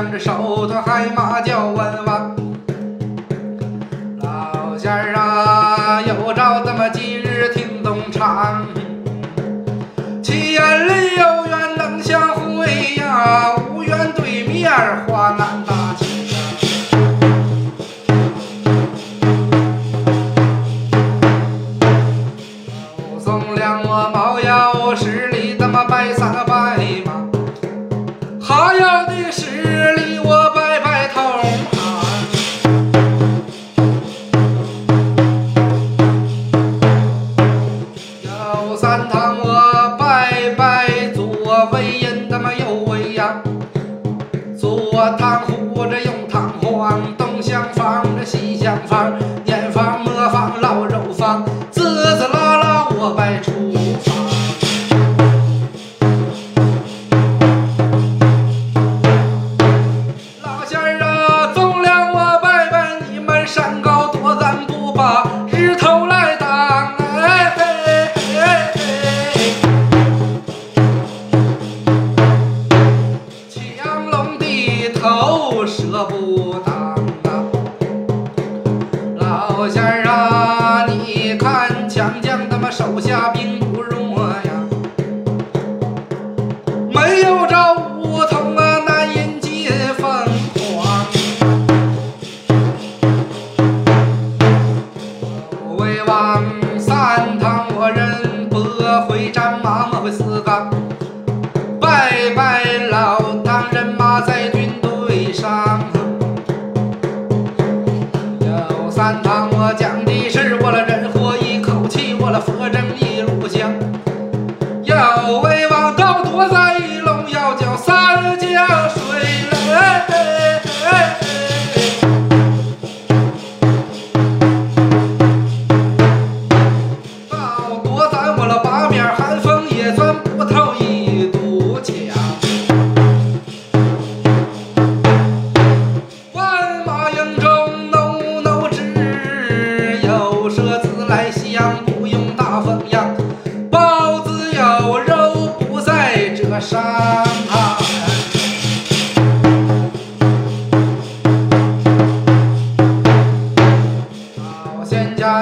挽手托海马叫弯弯，老仙儿啊，有朝咱们今日听东唱，其言里有缘能相会呀，无缘对面。Yeah. flor da minha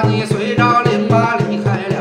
你随着零八离开了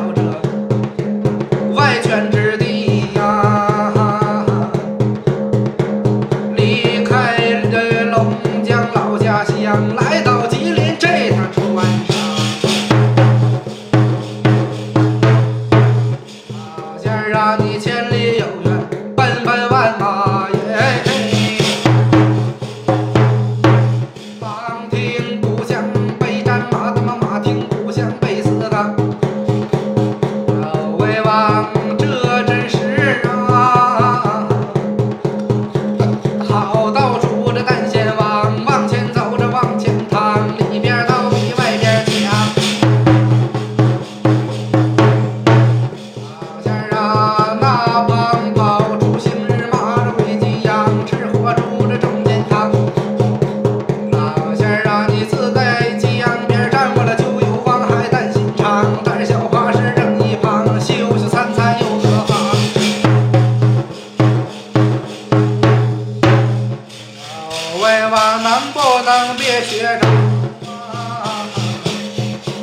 学长，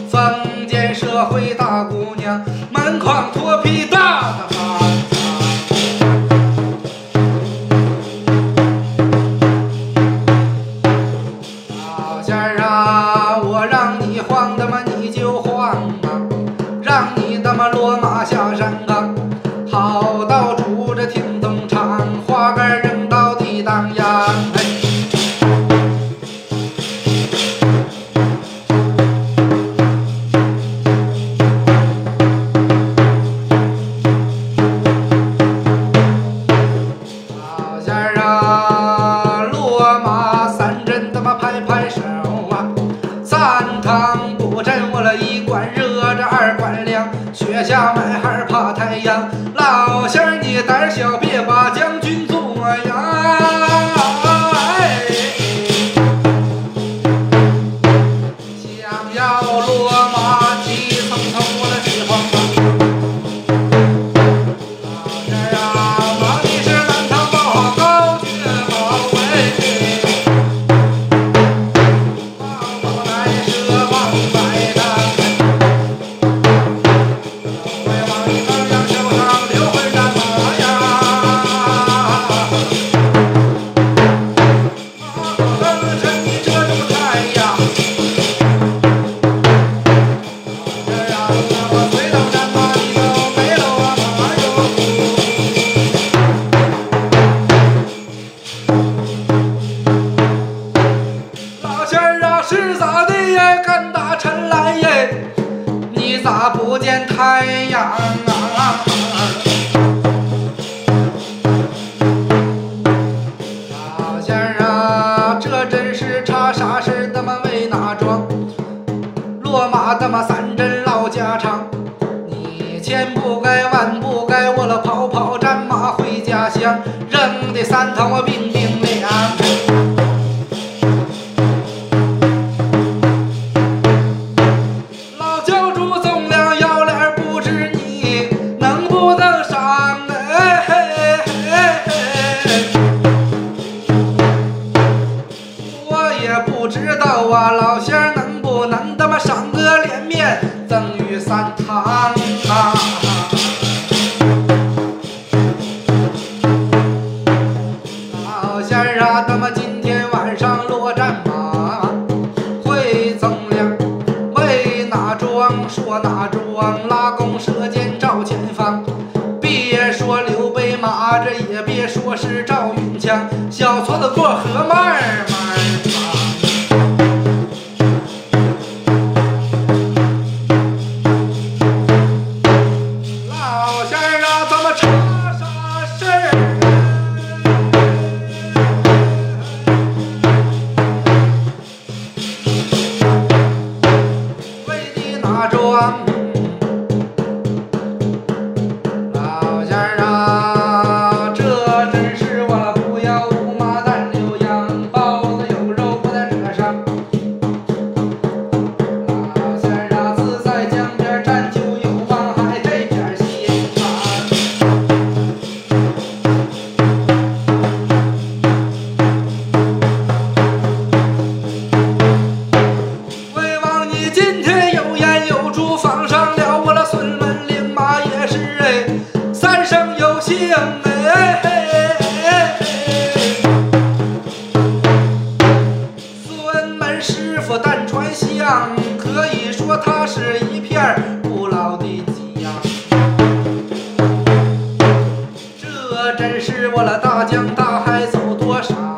封建社会大姑娘。见太阳啊！老先啊，这真是差啥事儿他妈没哪装，落马他妈三针老家常，你千不该万不该，我了跑跑战马回家乡，扔的三套我兵。说大柱王拉弓射箭照前方，别说刘备马着，也别说是赵云枪，小矬子过河慢儿嘛。向大海走多少